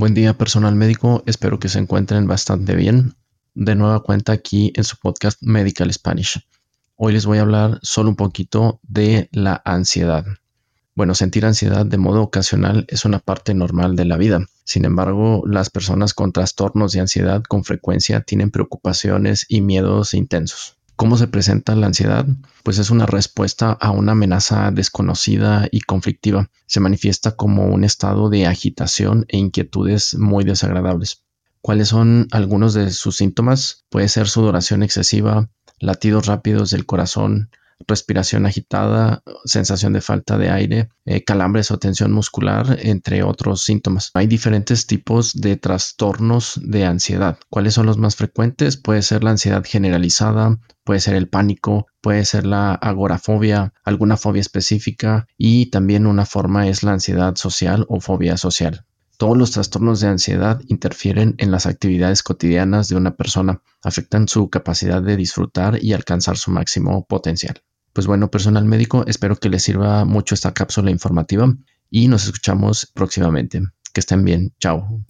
Buen día personal médico, espero que se encuentren bastante bien. De nueva cuenta aquí en su podcast Medical Spanish. Hoy les voy a hablar solo un poquito de la ansiedad. Bueno, sentir ansiedad de modo ocasional es una parte normal de la vida. Sin embargo, las personas con trastornos de ansiedad con frecuencia tienen preocupaciones y miedos intensos. ¿Cómo se presenta la ansiedad? Pues es una respuesta a una amenaza desconocida y conflictiva. Se manifiesta como un estado de agitación e inquietudes muy desagradables. ¿Cuáles son algunos de sus síntomas? Puede ser sudoración excesiva, latidos rápidos del corazón, respiración agitada, sensación de falta de aire, eh, calambres o tensión muscular, entre otros síntomas. Hay diferentes tipos de trastornos de ansiedad. ¿Cuáles son los más frecuentes? Puede ser la ansiedad generalizada, puede ser el pánico, puede ser la agorafobia, alguna fobia específica y también una forma es la ansiedad social o fobia social. Todos los trastornos de ansiedad interfieren en las actividades cotidianas de una persona, afectan su capacidad de disfrutar y alcanzar su máximo potencial. Pues bueno, personal médico, espero que les sirva mucho esta cápsula informativa y nos escuchamos próximamente. Que estén bien. Chao.